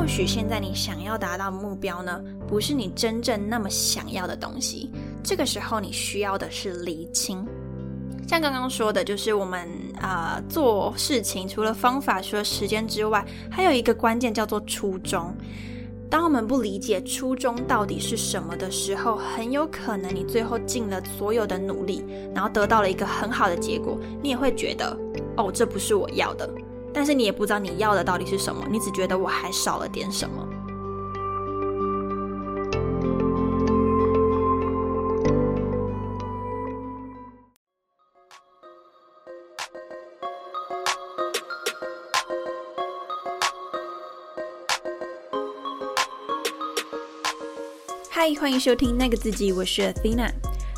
或许现在你想要达到目标呢，不是你真正那么想要的东西。这个时候你需要的是厘清。像刚刚说的，就是我们啊做事情，除了方法、除了时间之外，还有一个关键叫做初衷。当我们不理解初衷到底是什么的时候，很有可能你最后尽了所有的努力，然后得到了一个很好的结果，你也会觉得哦，这不是我要的。但是你也不知道你要的到底是什么，你只觉得我还少了点什么。嗨，欢迎收听那个自己，我是 Athena。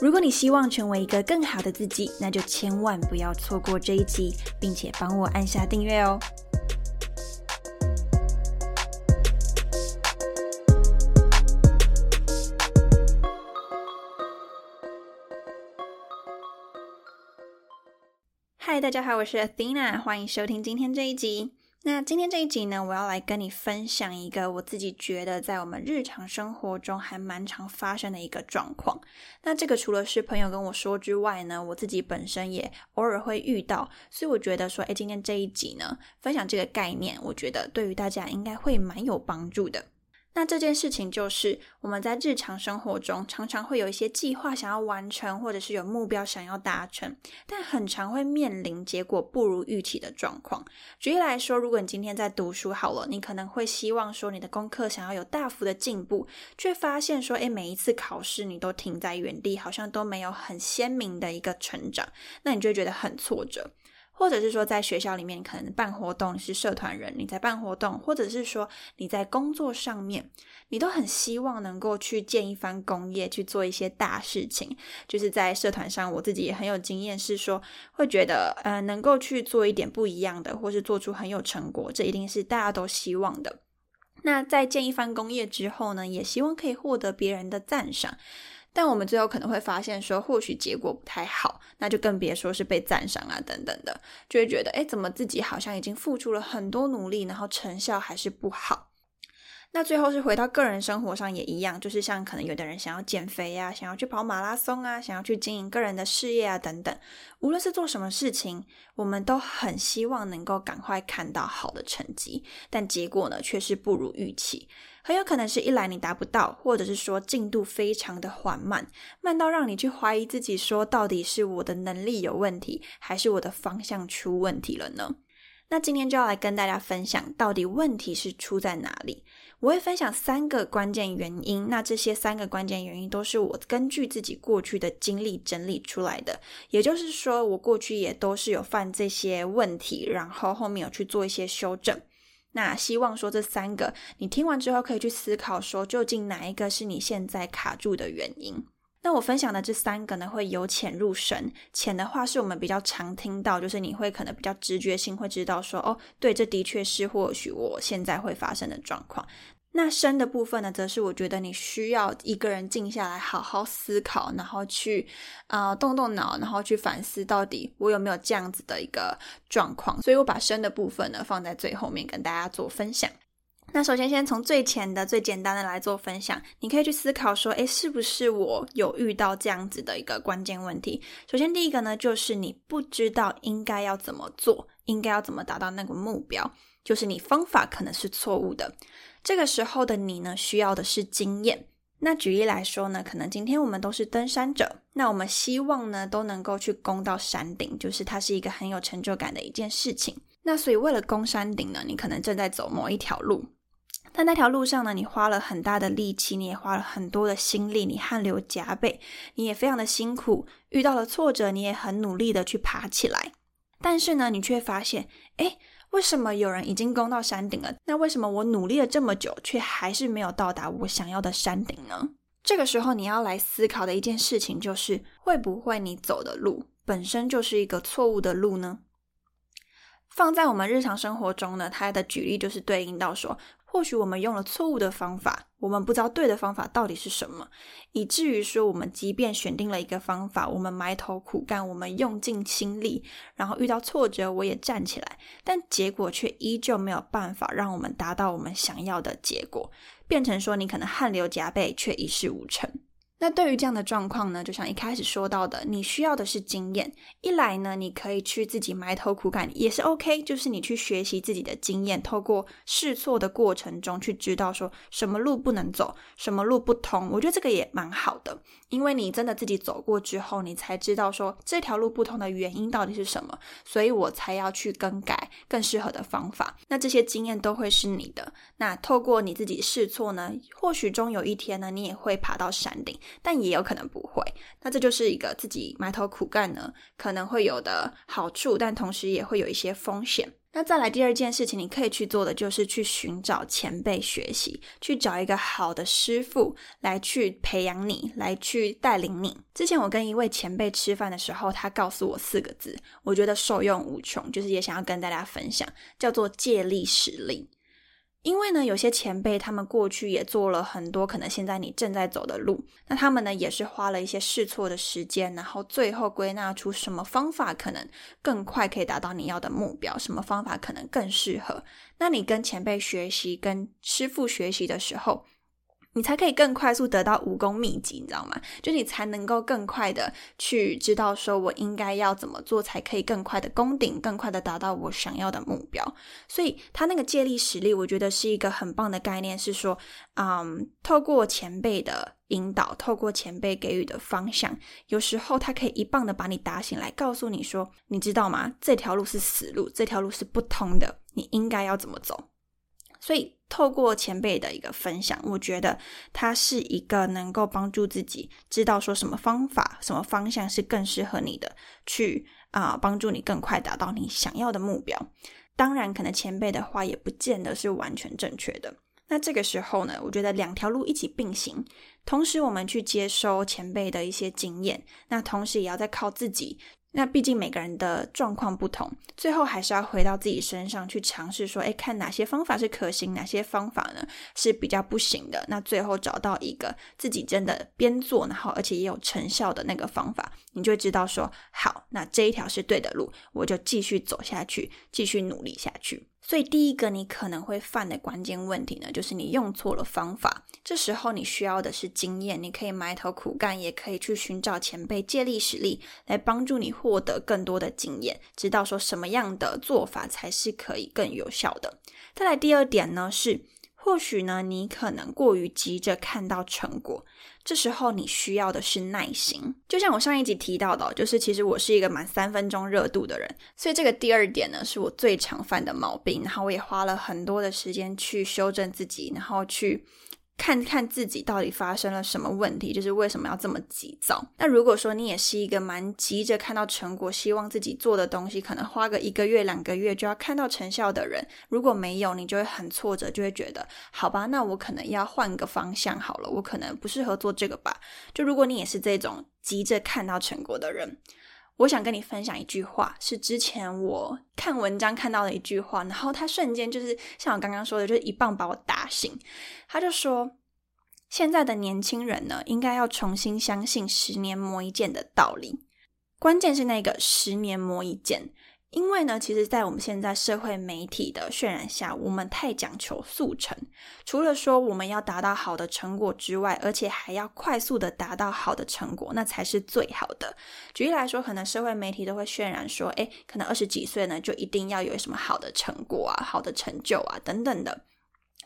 如果你希望成为一个更好的自己，那就千万不要错过这一集，并且帮我按下订阅哦。嗨，大家好，我是 Athena，欢迎收听今天这一集。那今天这一集呢，我要来跟你分享一个我自己觉得在我们日常生活中还蛮常发生的一个状况。那这个除了是朋友跟我说之外呢，我自己本身也偶尔会遇到，所以我觉得说，哎，今天这一集呢，分享这个概念，我觉得对于大家应该会蛮有帮助的。那这件事情就是我们在日常生活中常常会有一些计划想要完成，或者是有目标想要达成，但很常会面临结果不如预期的状况。举例来说，如果你今天在读书好了，你可能会希望说你的功课想要有大幅的进步，却发现说，诶，每一次考试你都停在原地，好像都没有很鲜明的一个成长，那你就觉得很挫折。或者是说，在学校里面可能办活动是社团人，你在办活动，或者是说你在工作上面，你都很希望能够去建一番功业，去做一些大事情。就是在社团上，我自己也很有经验，是说会觉得，呃，能够去做一点不一样的，或是做出很有成果，这一定是大家都希望的。那在建一番功业之后呢，也希望可以获得别人的赞赏。但我们最后可能会发现，说或许结果不太好，那就更别说是被赞赏啊等等的，就会觉得，哎，怎么自己好像已经付出了很多努力，然后成效还是不好。那最后是回到个人生活上也一样，就是像可能有的人想要减肥呀，想要去跑马拉松啊，想要去经营个人的事业啊等等，无论是做什么事情，我们都很希望能够赶快看到好的成绩，但结果呢却是不如预期。很有可能是一来你达不到，或者是说进度非常的缓慢，慢到让你去怀疑自己，说到底是我的能力有问题，还是我的方向出问题了呢？那今天就要来跟大家分享，到底问题是出在哪里？我会分享三个关键原因。那这些三个关键原因都是我根据自己过去的经历整理出来的，也就是说，我过去也都是有犯这些问题，然后后面有去做一些修正。那希望说这三个你听完之后可以去思考，说究竟哪一个是你现在卡住的原因。那我分享的这三个呢，会由浅入深。浅的话是我们比较常听到，就是你会可能比较直觉性会知道说，哦，对，这的确是或许我现在会发生的状况。那深的部分呢，则是我觉得你需要一个人静下来，好好思考，然后去啊动动脑，然后去反思到底我有没有这样子的一个状况。所以我把深的部分呢放在最后面跟大家做分享。那首先，先从最浅的、最简单的来做分享。你可以去思考说，诶，是不是我有遇到这样子的一个关键问题？首先，第一个呢，就是你不知道应该要怎么做，应该要怎么达到那个目标，就是你方法可能是错误的。这个时候的你呢，需要的是经验。那举例来说呢，可能今天我们都是登山者，那我们希望呢都能够去攻到山顶，就是它是一个很有成就感的一件事情。那所以为了攻山顶呢，你可能正在走某一条路。但那条路上呢，你花了很大的力气，你也花了很多的心力，你汗流浃背，你也非常的辛苦，遇到了挫折，你也很努力的去爬起来。但是呢，你却发现，哎，为什么有人已经攻到山顶了？那为什么我努力了这么久，却还是没有到达我想要的山顶呢？这个时候你要来思考的一件事情就是，会不会你走的路本身就是一个错误的路呢？放在我们日常生活中呢，它的举例就是对应到说。或许我们用了错误的方法，我们不知道对的方法到底是什么，以至于说我们即便选定了一个方法，我们埋头苦干，我们用尽心力，然后遇到挫折我也站起来，但结果却依旧没有办法让我们达到我们想要的结果，变成说你可能汗流浃背却一事无成。那对于这样的状况呢，就像一开始说到的，你需要的是经验。一来呢，你可以去自己埋头苦干，也是 OK，就是你去学习自己的经验，透过试错的过程中去知道说什么路不能走，什么路不通。我觉得这个也蛮好的，因为你真的自己走过之后，你才知道说这条路不同的原因到底是什么，所以我才要去更改更适合的方法。那这些经验都会是你的。那透过你自己试错呢，或许终有一天呢，你也会爬到山顶。但也有可能不会，那这就是一个自己埋头苦干呢，可能会有的好处，但同时也会有一些风险。那再来第二件事情，你可以去做的就是去寻找前辈学习，去找一个好的师傅来去培养你，来去带领你。之前我跟一位前辈吃饭的时候，他告诉我四个字，我觉得受用无穷，就是也想要跟大家分享，叫做借力使力。因为呢，有些前辈他们过去也做了很多可能现在你正在走的路，那他们呢也是花了一些试错的时间，然后最后归纳出什么方法可能更快可以达到你要的目标，什么方法可能更适合。那你跟前辈学习、跟师傅学习的时候。你才可以更快速得到武功秘籍，你知道吗？就你才能够更快的去知道说我应该要怎么做，才可以更快的攻顶，更快的达到我想要的目标。所以他那个借力使力，我觉得是一个很棒的概念，是说，嗯，透过前辈的引导，透过前辈给予的方向，有时候他可以一棒的把你打醒来，告诉你说，你知道吗？这条路是死路，这条路是不通的，你应该要怎么走。所以，透过前辈的一个分享，我觉得它是一个能够帮助自己知道说什么方法、什么方向是更适合你的，去啊帮助你更快达到你想要的目标。当然，可能前辈的话也不见得是完全正确的。那这个时候呢，我觉得两条路一起并行，同时我们去接收前辈的一些经验，那同时也要再靠自己。那毕竟每个人的状况不同，最后还是要回到自己身上去尝试说，哎，看哪些方法是可行，哪些方法呢是比较不行的。那最后找到一个自己真的边做，然后而且也有成效的那个方法，你就知道说，好，那这一条是对的路，我就继续走下去，继续努力下去。所以，第一个你可能会犯的关键问题呢，就是你用错了方法。这时候你需要的是经验，你可以埋头苦干，也可以去寻找前辈借力使力，来帮助你获得更多的经验，知道说什么样的做法才是可以更有效的。再来第二点呢是。或许呢，你可能过于急着看到成果，这时候你需要的是耐心。就像我上一集提到的，就是其实我是一个满三分钟热度的人，所以这个第二点呢，是我最常犯的毛病。然后我也花了很多的时间去修正自己，然后去。看看自己到底发生了什么问题，就是为什么要这么急躁？那如果说你也是一个蛮急着看到成果，希望自己做的东西可能花个一个月、两个月就要看到成效的人，如果没有，你就会很挫折，就会觉得好吧，那我可能要换个方向好了，我可能不适合做这个吧。就如果你也是这种急着看到成果的人。我想跟你分享一句话，是之前我看文章看到的一句话，然后他瞬间就是像我刚刚说的，就是一棒把我打醒。他就说，现在的年轻人呢，应该要重新相信“十年磨一剑”的道理，关键是那个“十年磨一剑”。因为呢，其实，在我们现在社会媒体的渲染下，我们太讲求速成。除了说我们要达到好的成果之外，而且还要快速的达到好的成果，那才是最好的。举例来说，可能社会媒体都会渲染说，哎，可能二十几岁呢，就一定要有什么好的成果啊、好的成就啊等等的。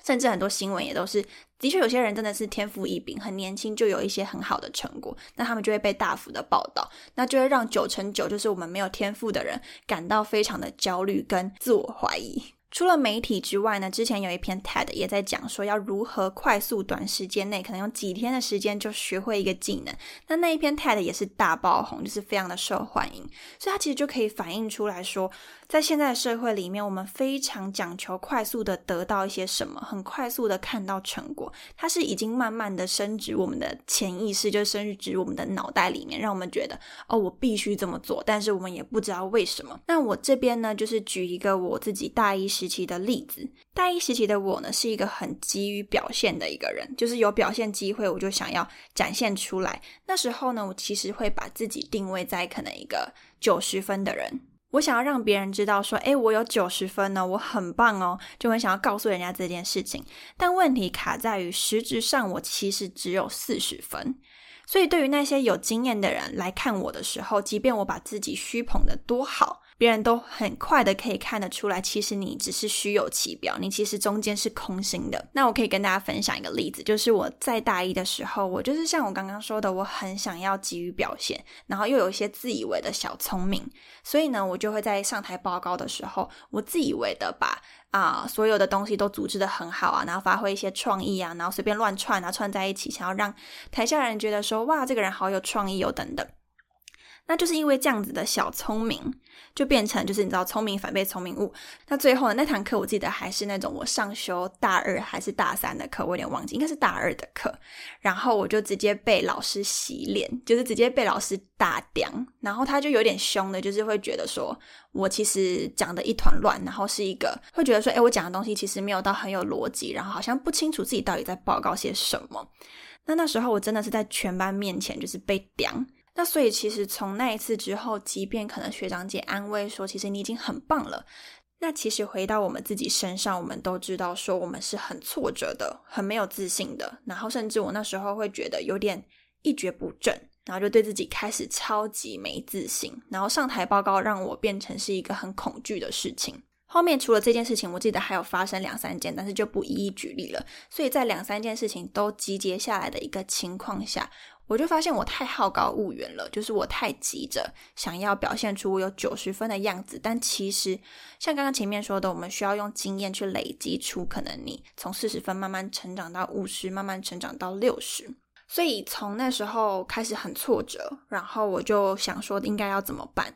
甚至很多新闻也都是，的确有些人真的是天赋异禀，很年轻就有一些很好的成果，那他们就会被大幅的报道，那就会让九成九就是我们没有天赋的人感到非常的焦虑跟自我怀疑。除了媒体之外呢，之前有一篇 TED 也在讲说要如何快速短时间内，可能用几天的时间就学会一个技能。那那一篇 TED 也是大爆红，就是非常的受欢迎。所以它其实就可以反映出来说，在现在的社会里面，我们非常讲求快速的得到一些什么，很快速的看到成果。它是已经慢慢的升值我们的潜意识，就升值我们的脑袋里面，让我们觉得哦，我必须这么做。但是我们也不知道为什么。那我这边呢，就是举一个我自己大一时。时期的例子，大一时期的我呢，是一个很急于表现的一个人，就是有表现机会，我就想要展现出来。那时候呢，我其实会把自己定位在可能一个九十分的人，我想要让别人知道说，诶，我有九十分呢，我很棒哦，就很想要告诉人家这件事情。但问题卡在于，实质上我其实只有四十分，所以对于那些有经验的人来看我的时候，即便我把自己虚捧的多好。别人都很快的可以看得出来，其实你只是虚有其表，你其实中间是空心的。那我可以跟大家分享一个例子，就是我在大一的时候，我就是像我刚刚说的，我很想要急于表现，然后又有一些自以为的小聪明，所以呢，我就会在上台报告的时候，我自以为的把啊所有的东西都组织的很好啊，然后发挥一些创意啊，然后随便乱串啊串在一起，想要让台下人觉得说哇，这个人好有创意哦等等。那就是因为这样子的小聪明，就变成就是你知道聪明反被聪明误。那最后呢，那堂课我记得还是那种我上修大二还是大三的课，我有点忘记，应该是大二的课。然后我就直接被老师洗脸，就是直接被老师打掉。然后他就有点凶的，就是会觉得说我其实讲的一团乱，然后是一个会觉得说，哎，我讲的东西其实没有到很有逻辑，然后好像不清楚自己到底在报告些什么。那那时候我真的是在全班面前就是被刁。那所以其实从那一次之后，即便可能学长姐安慰说，其实你已经很棒了。那其实回到我们自己身上，我们都知道说我们是很挫折的，很没有自信的。然后甚至我那时候会觉得有点一蹶不振，然后就对自己开始超级没自信。然后上台报告让我变成是一个很恐惧的事情。后面除了这件事情，我记得还有发生两三件，但是就不一一举例了。所以在两三件事情都集结下来的一个情况下。我就发现我太好高骛远了，就是我太急着想要表现出我有九十分的样子，但其实像刚刚前面说的，我们需要用经验去累积出可能你从四十分慢慢成长到五十，慢慢成长到六十。所以从那时候开始很挫折，然后我就想说应该要怎么办？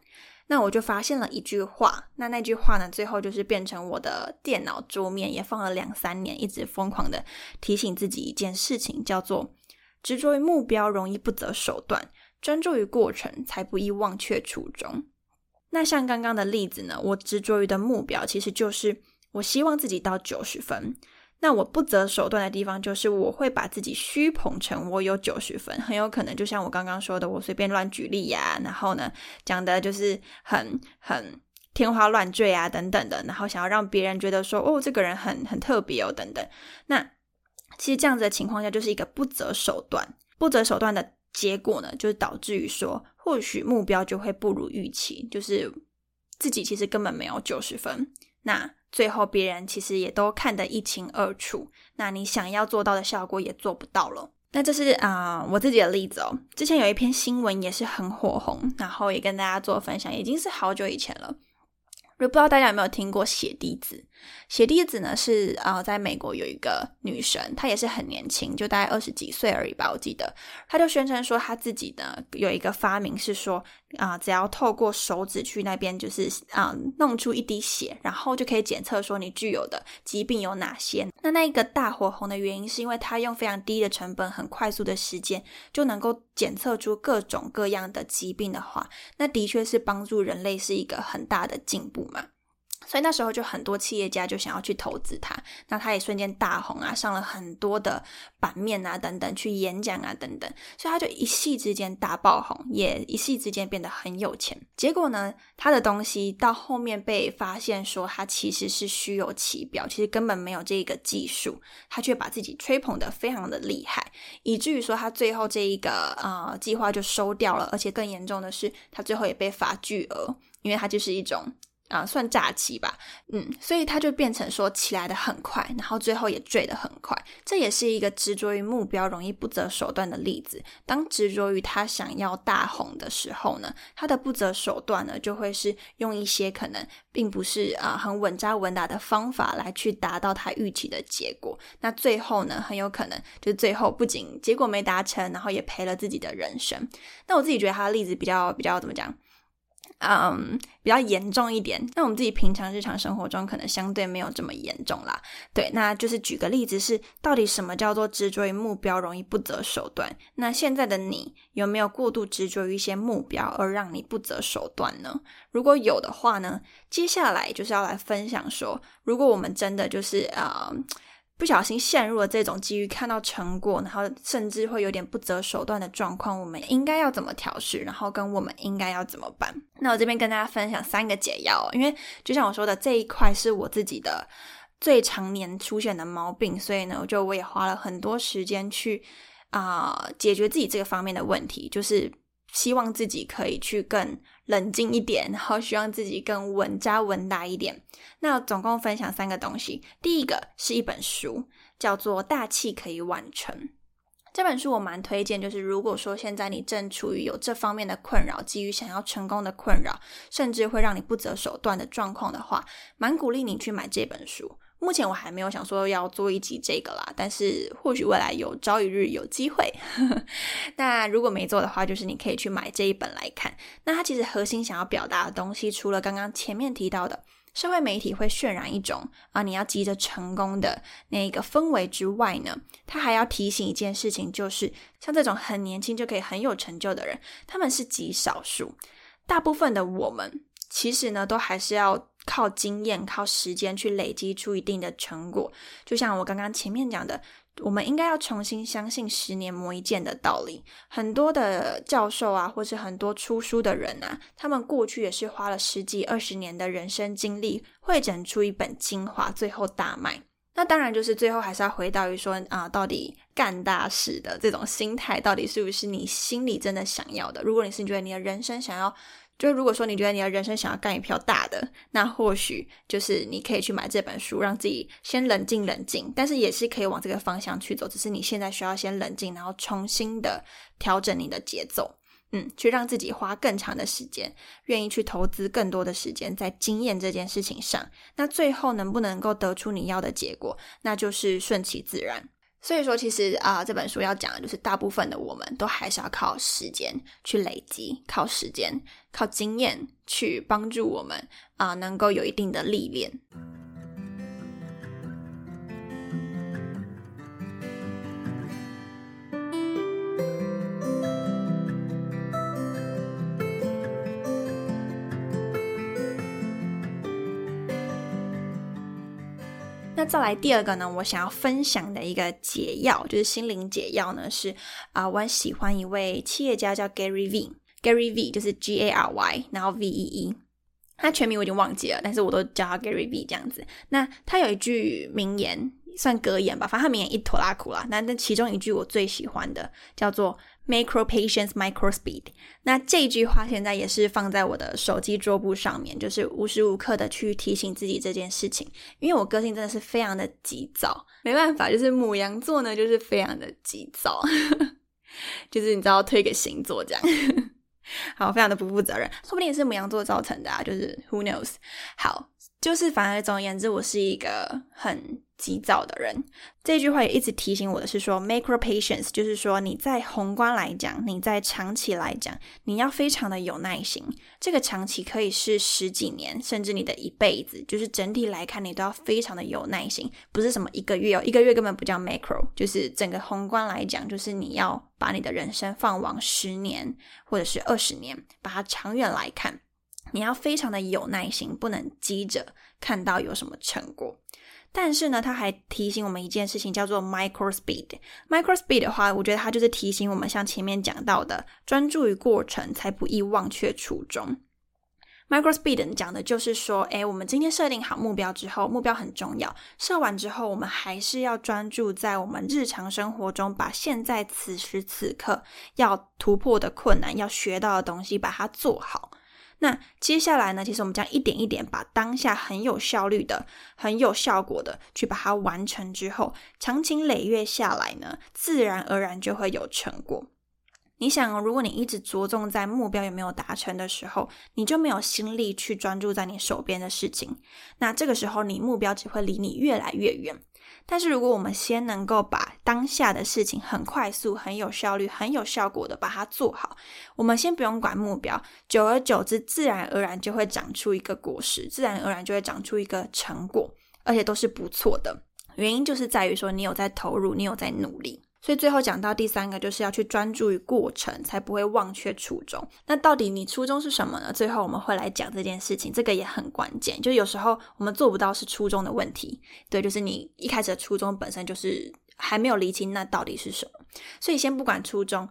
那我就发现了一句话，那那句话呢，最后就是变成我的电脑桌面，也放了两三年，一直疯狂的提醒自己一件事情，叫做。执着于目标容易不择手段，专注于过程才不易忘却初衷。那像刚刚的例子呢？我执着于的目标其实就是我希望自己到九十分。那我不择手段的地方就是我会把自己虚捧成我有九十分，很有可能就像我刚刚说的，我随便乱举例呀，然后呢讲的就是很很天花乱坠啊等等的，然后想要让别人觉得说哦这个人很很特别哦等等。那其实这样子的情况下，就是一个不择手段，不择手段的结果呢，就是导致于说，或许目标就会不如预期，就是自己其实根本没有九十分，那最后别人其实也都看得一清二楚，那你想要做到的效果也做不到了。那这是啊我自己的例子哦，之前有一篇新闻也是很火红，然后也跟大家做分享，已经是好久以前了。就不知道大家有没有听过血滴子？血滴子呢是啊，在美国有一个女神，她也是很年轻，就大概二十几岁而已吧，我记得。她就宣称说，她自己呢有一个发明是说啊，只要透过手指去那边，就是啊弄出一滴血，然后就可以检测说你具有的疾病有哪些。那那一个大火红的原因，是因为她用非常低的成本、很快速的时间就能够检测出各种各样的疾病的话，那的确是帮助人类是一个很大的进步嘛。所以那时候就很多企业家就想要去投资他，那他也瞬间大红啊，上了很多的版面啊，等等，去演讲啊，等等，所以他就一夕之间大爆红，也一夕之间变得很有钱。结果呢，他的东西到后面被发现说他其实是虚有其表，其实根本没有这个技术，他却把自己吹捧的非常的厉害，以至于说他最后这一个呃计划就收掉了，而且更严重的是，他最后也被罚巨额，因为他就是一种。啊，算假期吧，嗯，所以他就变成说起来的很快，然后最后也坠得很快。这也是一个执着于目标、容易不择手段的例子。当执着于他想要大红的时候呢，他的不择手段呢，就会是用一些可能并不是啊很稳扎稳打的方法来去达到他预期的结果。那最后呢，很有可能就最后不仅结果没达成，然后也赔了自己的人生。那我自己觉得他的例子比较比较怎么讲？嗯，比较严重一点。那我们自己平常日常生活中可能相对没有这么严重啦。对，那就是举个例子，是到底什么叫做执着于目标，容易不择手段？那现在的你有没有过度执着于一些目标，而让你不择手段呢？如果有的话呢，接下来就是要来分享说，如果我们真的就是呃。不小心陷入了这种基于看到成果，然后甚至会有点不择手段的状况，我们应该要怎么调试？然后跟我们应该要怎么办？那我这边跟大家分享三个解药，因为就像我说的，这一块是我自己的最常年出现的毛病，所以呢，我就我也花了很多时间去啊解决自己这个方面的问题，就是希望自己可以去更。冷静一点，然后希望自己更稳扎稳打一点。那总共分享三个东西，第一个是一本书，叫做《大器可以晚成》。这本书我蛮推荐，就是如果说现在你正处于有这方面的困扰，基于想要成功的困扰，甚至会让你不择手段的状况的话，蛮鼓励你去买这本书。目前我还没有想说要做一集这个啦，但是或许未来有朝一日有机会。那如果没做的话，就是你可以去买这一本来看。那它其实核心想要表达的东西，除了刚刚前面提到的社会媒体会渲染一种啊你要急着成功的那个氛围之外呢，它还要提醒一件事情，就是像这种很年轻就可以很有成就的人，他们是极少数，大部分的我们其实呢都还是要。靠经验、靠时间去累积出一定的成果，就像我刚刚前面讲的，我们应该要重新相信“十年磨一剑”的道理。很多的教授啊，或是很多出书的人啊，他们过去也是花了十几、二十年的人生经历，汇整出一本精华，最后大卖。那当然就是最后还是要回到于说啊，到底干大事的这种心态，到底是不是你心里真的想要的？如果你是觉得你的人生想要。就如果说你觉得你的人生想要干一票大的，那或许就是你可以去买这本书，让自己先冷静冷静。但是也是可以往这个方向去走，只是你现在需要先冷静，然后重新的调整你的节奏，嗯，去让自己花更长的时间，愿意去投资更多的时间在经验这件事情上。那最后能不能够得出你要的结果，那就是顺其自然。所以说，其实啊，这本书要讲的就是，大部分的我们都还是要靠时间去累积，靠时间、靠经验去帮助我们啊，能够有一定的历练。那再来第二个呢？我想要分享的一个解药，就是心灵解药呢，是啊，我很喜欢一位企业家叫 Gary Vee，Gary V 就是 G A R Y，然后 V E E，他全名我已经忘记了，但是我都叫他 Gary V 这样子。那他有一句名言，算格言吧，反正他名言一坨拉苦啦。那那其中一句我最喜欢的叫做。Micro patience, micro speed。那这句话现在也是放在我的手机桌布上面，就是无时无刻的去提醒自己这件事情。因为我个性真的是非常的急躁，没办法，就是母羊座呢，就是非常的急躁，就是你知道推给星座这样，好，非常的不负责任，说不定也是母羊座造成的啊，就是 Who knows？好。就是反而总而言之，我是一个很急躁的人。这句话也一直提醒我的是说，macro patience，就是说你在宏观来讲，你在长期来讲，你要非常的有耐心。这个长期可以是十几年，甚至你的一辈子。就是整体来看，你都要非常的有耐心，不是什么一个月哦，一个月根本不叫 macro。就是整个宏观来讲，就是你要把你的人生放往十年或者是二十年，把它长远来看。你要非常的有耐心，不能急着看到有什么成果。但是呢，他还提醒我们一件事情，叫做 micro speed。micro speed 的话，我觉得它就是提醒我们，像前面讲到的，专注于过程，才不易忘却初衷。micro speed 讲的就是说，诶，我们今天设定好目标之后，目标很重要。设完之后，我们还是要专注在我们日常生活中，把现在此时此刻要突破的困难、要学到的东西，把它做好。那接下来呢，其实我们将一点一点把当下很有效率的、很有效果的去把它完成之后，长期累月下来呢，自然而然就会有成果。你想，如果你一直着重在目标有没有达成的时候，你就没有心力去专注在你手边的事情。那这个时候，你目标只会离你越来越远。但是，如果我们先能够把当下的事情很快速、很有效率、很有效果的把它做好，我们先不用管目标，久而久之，自然而然就会长出一个果实，自然而然就会长出一个成果，而且都是不错的。原因就是在于说，你有在投入，你有在努力。所以最后讲到第三个，就是要去专注于过程，才不会忘却初衷。那到底你初衷是什么呢？最后我们会来讲这件事情，这个也很关键。就有时候我们做不到是初衷的问题，对，就是你一开始的初衷本身就是还没有理清，那到底是什么？所以先不管初衷。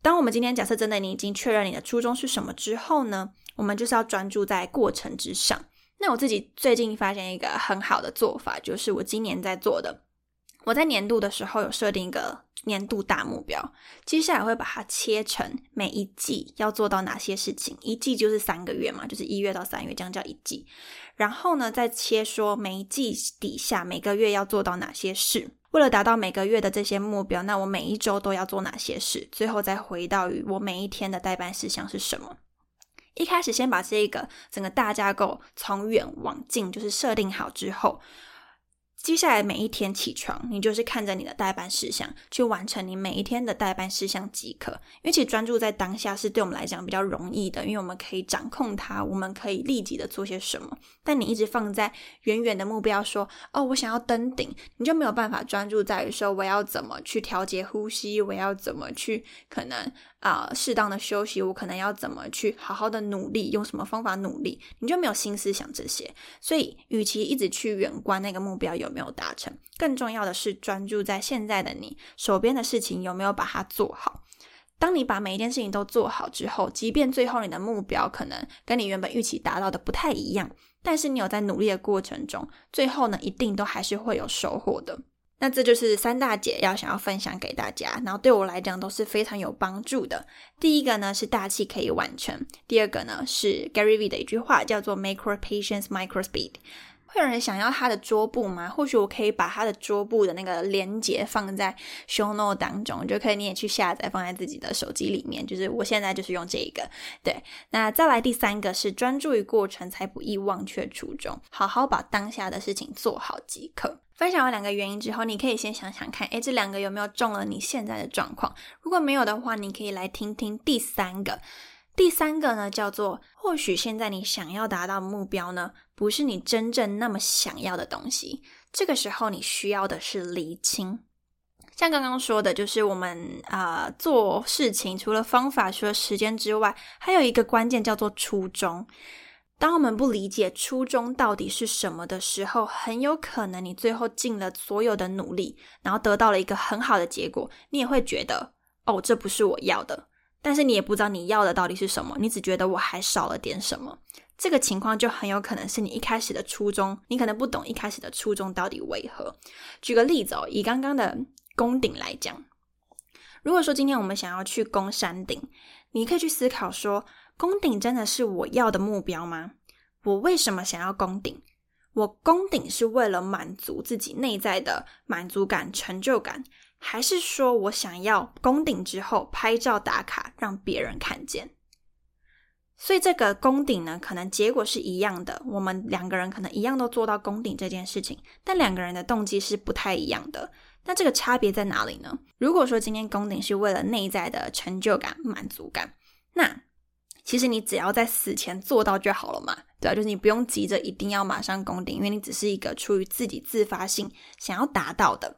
当我们今天假设真的你已经确认你的初衷是什么之后呢，我们就是要专注在过程之上。那我自己最近发现一个很好的做法，就是我今年在做的。我在年度的时候有设定一个年度大目标，接下来会把它切成每一季要做到哪些事情，一季就是三个月嘛，就是一月到三月，这样叫一季。然后呢，再切说每一季底下每个月要做到哪些事，为了达到每个月的这些目标，那我每一周都要做哪些事，最后再回到于我每一天的代办事项是什么。一开始先把这个整个大架构从远往近就是设定好之后。接下来每一天起床，你就是看着你的代办事项去完成你每一天的代办事项即可。因为其实专注在当下是对我们来讲比较容易的，因为我们可以掌控它，我们可以立即的做些什么。但你一直放在远远的目标，说哦，我想要登顶，你就没有办法专注在于说我要怎么去调节呼吸，我要怎么去可能。啊，适当的休息，我可能要怎么去好好的努力，用什么方法努力，你就没有心思想这些。所以，与其一直去远观那个目标有没有达成，更重要的是专注在现在的你手边的事情有没有把它做好。当你把每一件事情都做好之后，即便最后你的目标可能跟你原本预期达到的不太一样，但是你有在努力的过程中，最后呢，一定都还是会有收获的。那这就是三大姐要想要分享给大家，然后对我来讲都是非常有帮助的。第一个呢是大气可以完成，第二个呢是 Gary V 的一句话叫做 Micro Patience, Micro Speed。会有人想要他的桌布吗？或许我可以把他的桌布的那个连接放在 Show Note 当中，就可以你也去下载放在自己的手机里面。就是我现在就是用这一个。对，那再来第三个是专注于过程，才不易忘却初衷，好好把当下的事情做好即可。分享完两个原因之后，你可以先想想看，诶，这两个有没有中了你现在的状况？如果没有的话，你可以来听听第三个。第三个呢，叫做或许现在你想要达到目标呢，不是你真正那么想要的东西。这个时候你需要的是厘清。像刚刚说的，就是我们啊做事情，除了方法、除了时间之外，还有一个关键叫做初衷。当我们不理解初衷到底是什么的时候，很有可能你最后尽了所有的努力，然后得到了一个很好的结果，你也会觉得哦，这不是我要的。但是你也不知道你要的到底是什么，你只觉得我还少了点什么。这个情况就很有可能是你一开始的初衷，你可能不懂一开始的初衷到底为何。举个例子哦，以刚刚的攻顶来讲，如果说今天我们想要去攻山顶，你可以去思考说。攻顶真的是我要的目标吗？我为什么想要攻顶？我攻顶是为了满足自己内在的满足感、成就感，还是说我想要攻顶之后拍照打卡，让别人看见？所以这个攻顶呢，可能结果是一样的，我们两个人可能一样都做到攻顶这件事情，但两个人的动机是不太一样的。那这个差别在哪里呢？如果说今天攻顶是为了内在的成就感、满足感，那其实你只要在死前做到就好了嘛，对，就是你不用急着一定要马上攻顶，因为你只是一个出于自己自发性想要达到的。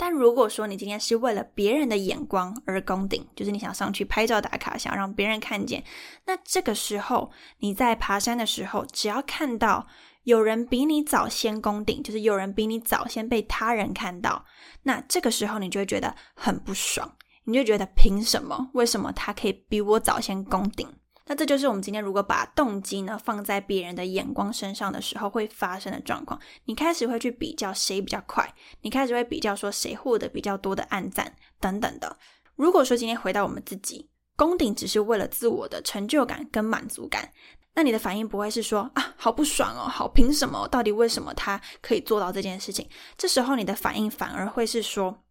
但如果说你今天是为了别人的眼光而攻顶，就是你想上去拍照打卡，想让别人看见，那这个时候你在爬山的时候，只要看到有人比你早先攻顶，就是有人比你早先被他人看到，那这个时候你就会觉得很不爽，你就觉得凭什么？为什么他可以比我早先攻顶？那这就是我们今天如果把动机呢放在别人的眼光身上的时候会发生的状况。你开始会去比较谁比较快，你开始会比较说谁获得比较多的暗赞等等的。如果说今天回到我们自己，攻顶只是为了自我的成就感跟满足感，那你的反应不会是说啊，好不爽哦，好凭什么？到底为什么他可以做到这件事情？这时候你的反应反而会是说，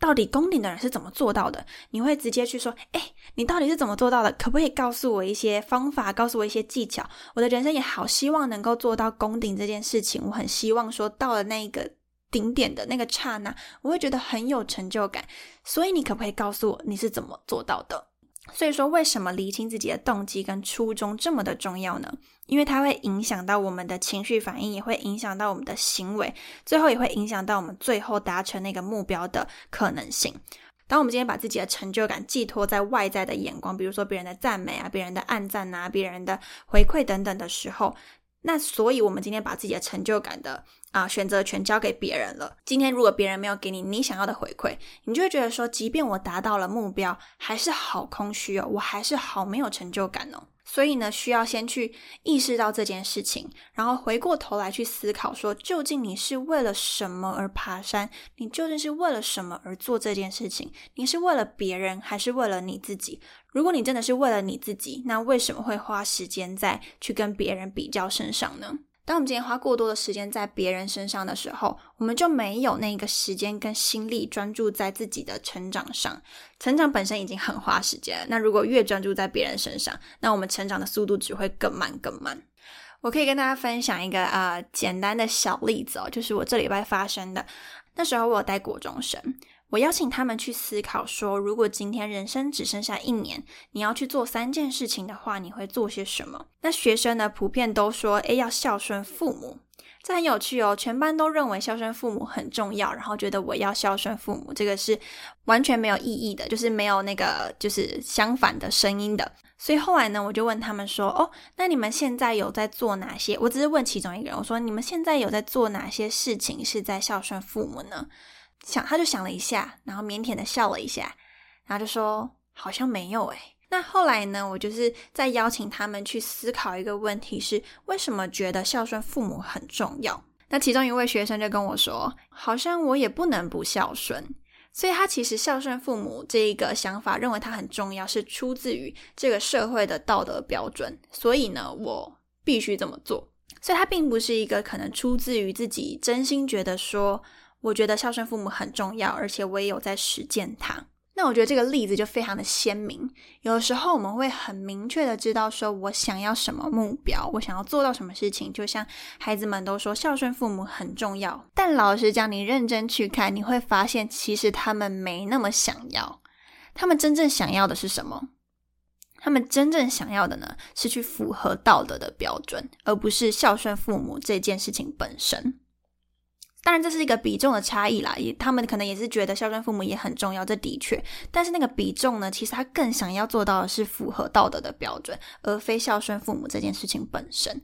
到底攻顶的人是怎么做到的？你会直接去说，哎，你到底是怎么做到的？可不可以告诉我一些方法，告诉我一些技巧？我的人生也好希望能够做到攻顶这件事情，我很希望说到了那个。顶点的那个刹那，我会觉得很有成就感。所以你可不可以告诉我你是怎么做到的？所以说，为什么厘清自己的动机跟初衷这么的重要呢？因为它会影响到我们的情绪反应，也会影响到我们的行为，最后也会影响到我们最后达成那个目标的可能性。当我们今天把自己的成就感寄托在外在的眼光，比如说别人的赞美啊、别人的暗赞啊、别人的回馈等等的时候，那所以我们今天把自己的成就感的。啊，选择权交给别人了。今天如果别人没有给你你想要的回馈，你就会觉得说，即便我达到了目标，还是好空虚哦，我还是好没有成就感哦。所以呢，需要先去意识到这件事情，然后回过头来去思考，说究竟你是为了什么而爬山？你究竟是为了什么而做这件事情？你是为了别人，还是为了你自己？如果你真的是为了你自己，那为什么会花时间在去跟别人比较身上呢？当我们今天花过多的时间在别人身上的时候，我们就没有那个时间跟心力专注在自己的成长上。成长本身已经很花时间了，那如果越专注在别人身上，那我们成长的速度只会更慢更慢。我可以跟大家分享一个呃简单的小例子哦，就是我这礼拜发生的。那时候我有带国中生。我邀请他们去思考说，如果今天人生只剩下一年，你要去做三件事情的话，你会做些什么？那学生呢，普遍都说，诶，要孝顺父母，这很有趣哦。全班都认为孝顺父母很重要，然后觉得我要孝顺父母，这个是完全没有意义的，就是没有那个就是相反的声音的。所以后来呢，我就问他们说，哦，那你们现在有在做哪些？我只是问其中一个人，我说，你们现在有在做哪些事情是在孝顺父母呢？想，他就想了一下，然后腼腆的笑了一下，然后就说：“好像没有诶。那后来呢？我就是在邀请他们去思考一个问题：是为什么觉得孝顺父母很重要？那其中一位学生就跟我说：“好像我也不能不孝顺。”所以他其实孝顺父母这一个想法，认为它很重要，是出自于这个社会的道德标准。所以呢，我必须这么做。所以他并不是一个可能出自于自己真心觉得说。我觉得孝顺父母很重要，而且我也有在实践它。那我觉得这个例子就非常的鲜明。有的时候我们会很明确的知道，说我想要什么目标，我想要做到什么事情。就像孩子们都说孝顺父母很重要，但老实讲，你认真去看，你会发现其实他们没那么想要。他们真正想要的是什么？他们真正想要的呢，是去符合道德的标准，而不是孝顺父母这件事情本身。当然，这是一个比重的差异啦。也，他们可能也是觉得孝顺父母也很重要，这的确。但是那个比重呢，其实他更想要做到的是符合道德的标准，而非孝顺父母这件事情本身。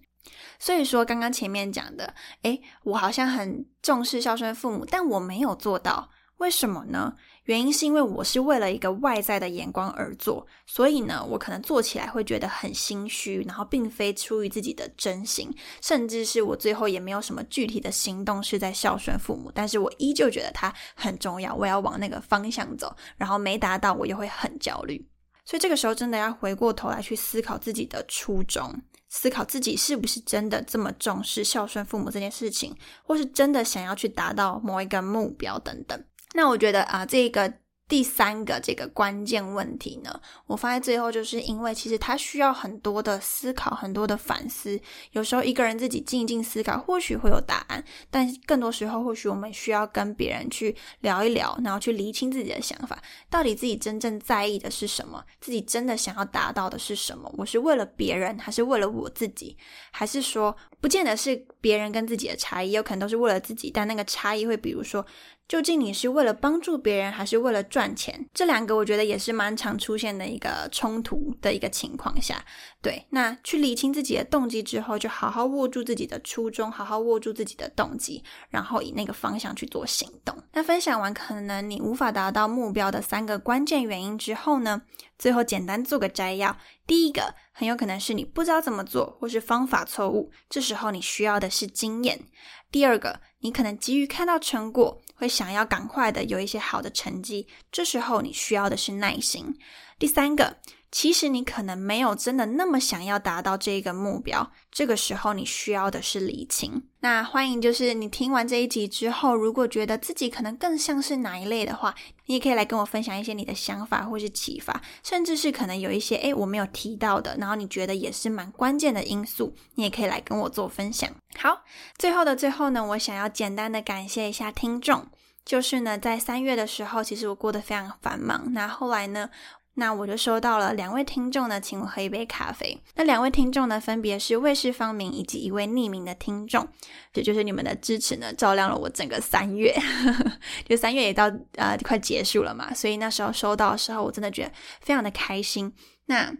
所以说，刚刚前面讲的，诶，我好像很重视孝顺父母，但我没有做到，为什么呢？原因是因为我是为了一个外在的眼光而做，所以呢，我可能做起来会觉得很心虚，然后并非出于自己的真心，甚至是我最后也没有什么具体的行动是在孝顺父母，但是我依旧觉得它很重要，我要往那个方向走，然后没达到我又会很焦虑，所以这个时候真的要回过头来去思考自己的初衷，思考自己是不是真的这么重视孝顺父母这件事情，或是真的想要去达到某一个目标等等。那我觉得啊，这个第三个这个关键问题呢，我放在最后，就是因为其实他需要很多的思考，很多的反思。有时候一个人自己静静思考，或许会有答案，但更多时候，或许我们需要跟别人去聊一聊，然后去厘清自己的想法，到底自己真正在意的是什么，自己真的想要达到的是什么？我是为了别人，还是为了我自己？还是说，不见得是别人跟自己的差异，有可能都是为了自己，但那个差异会，比如说。究竟你是为了帮助别人，还是为了赚钱？这两个我觉得也是蛮常出现的一个冲突的一个情况下。对，那去理清自己的动机之后，就好好握住自己的初衷，好好握住自己的动机，然后以那个方向去做行动。那分享完可能你无法达到目标的三个关键原因之后呢，最后简单做个摘要。第一个，很有可能是你不知道怎么做，或是方法错误，这时候你需要的是经验。第二个，你可能急于看到成果。会想要赶快的有一些好的成绩，这时候你需要的是耐心。第三个。其实你可能没有真的那么想要达到这个目标，这个时候你需要的是理清。那欢迎，就是你听完这一集之后，如果觉得自己可能更像是哪一类的话，你也可以来跟我分享一些你的想法或是启发，甚至是可能有一些诶我没有提到的，然后你觉得也是蛮关键的因素，你也可以来跟我做分享。好，最后的最后呢，我想要简单的感谢一下听众，就是呢在三月的时候，其实我过得非常繁忙，那后来呢。那我就收到了两位听众呢，请我喝一杯咖啡。那两位听众呢，分别是卫士方明以及一位匿名的听众。也就是你们的支持呢，照亮了我整个三月。就三月也到呃快结束了嘛，所以那时候收到的时候，我真的觉得非常的开心。那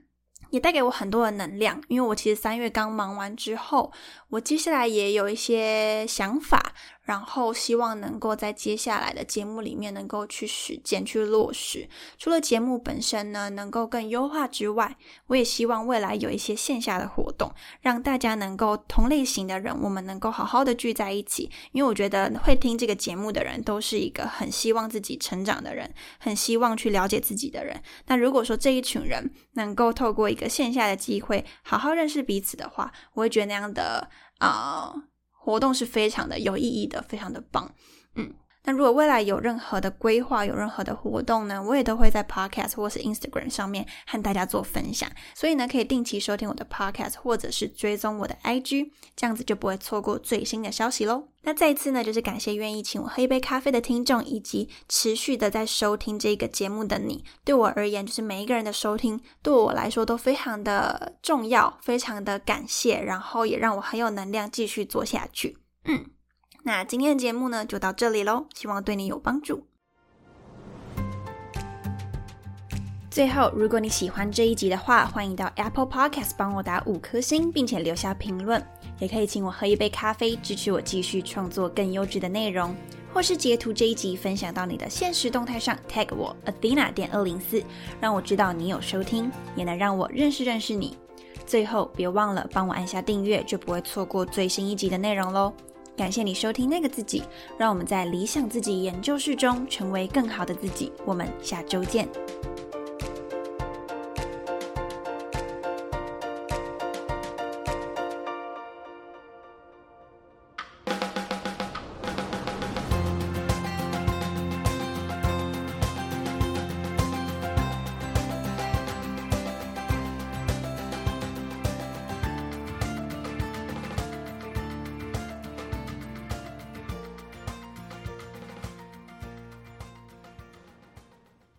也带给我很多的能量，因为我其实三月刚忙完之后，我接下来也有一些想法。然后希望能够在接下来的节目里面能够去实践、去落实。除了节目本身呢能够更优化之外，我也希望未来有一些线下的活动，让大家能够同类型的人，我们能够好好的聚在一起。因为我觉得会听这个节目的人，都是一个很希望自己成长的人，很希望去了解自己的人。那如果说这一群人能够透过一个线下的机会，好好认识彼此的话，我会觉得那样的啊。活动是非常的有意义的，非常的棒，嗯。那如果未来有任何的规划，有任何的活动呢，我也都会在 Podcast 或是 Instagram 上面和大家做分享。所以呢，可以定期收听我的 Podcast，或者是追踪我的 IG，这样子就不会错过最新的消息喽。那再一次呢，就是感谢愿意请我喝一杯咖啡的听众，以及持续的在收听这个节目的你。对我而言，就是每一个人的收听，对我来说都非常的重要，非常的感谢，然后也让我很有能量继续做下去。嗯。那今天的节目呢，就到这里喽，希望对你有帮助。最后，如果你喜欢这一集的话，欢迎到 Apple Podcast 帮我打五颗星，并且留下评论，也可以请我喝一杯咖啡，支持我继续创作更优质的内容，或是截图这一集分享到你的现实动态上，tag 我 Athena 点二零四，让我知道你有收听，也能让我认识认识你。最后，别忘了帮我按下订阅，就不会错过最新一集的内容喽。感谢你收听那个自己，让我们在理想自己研究室中成为更好的自己。我们下周见。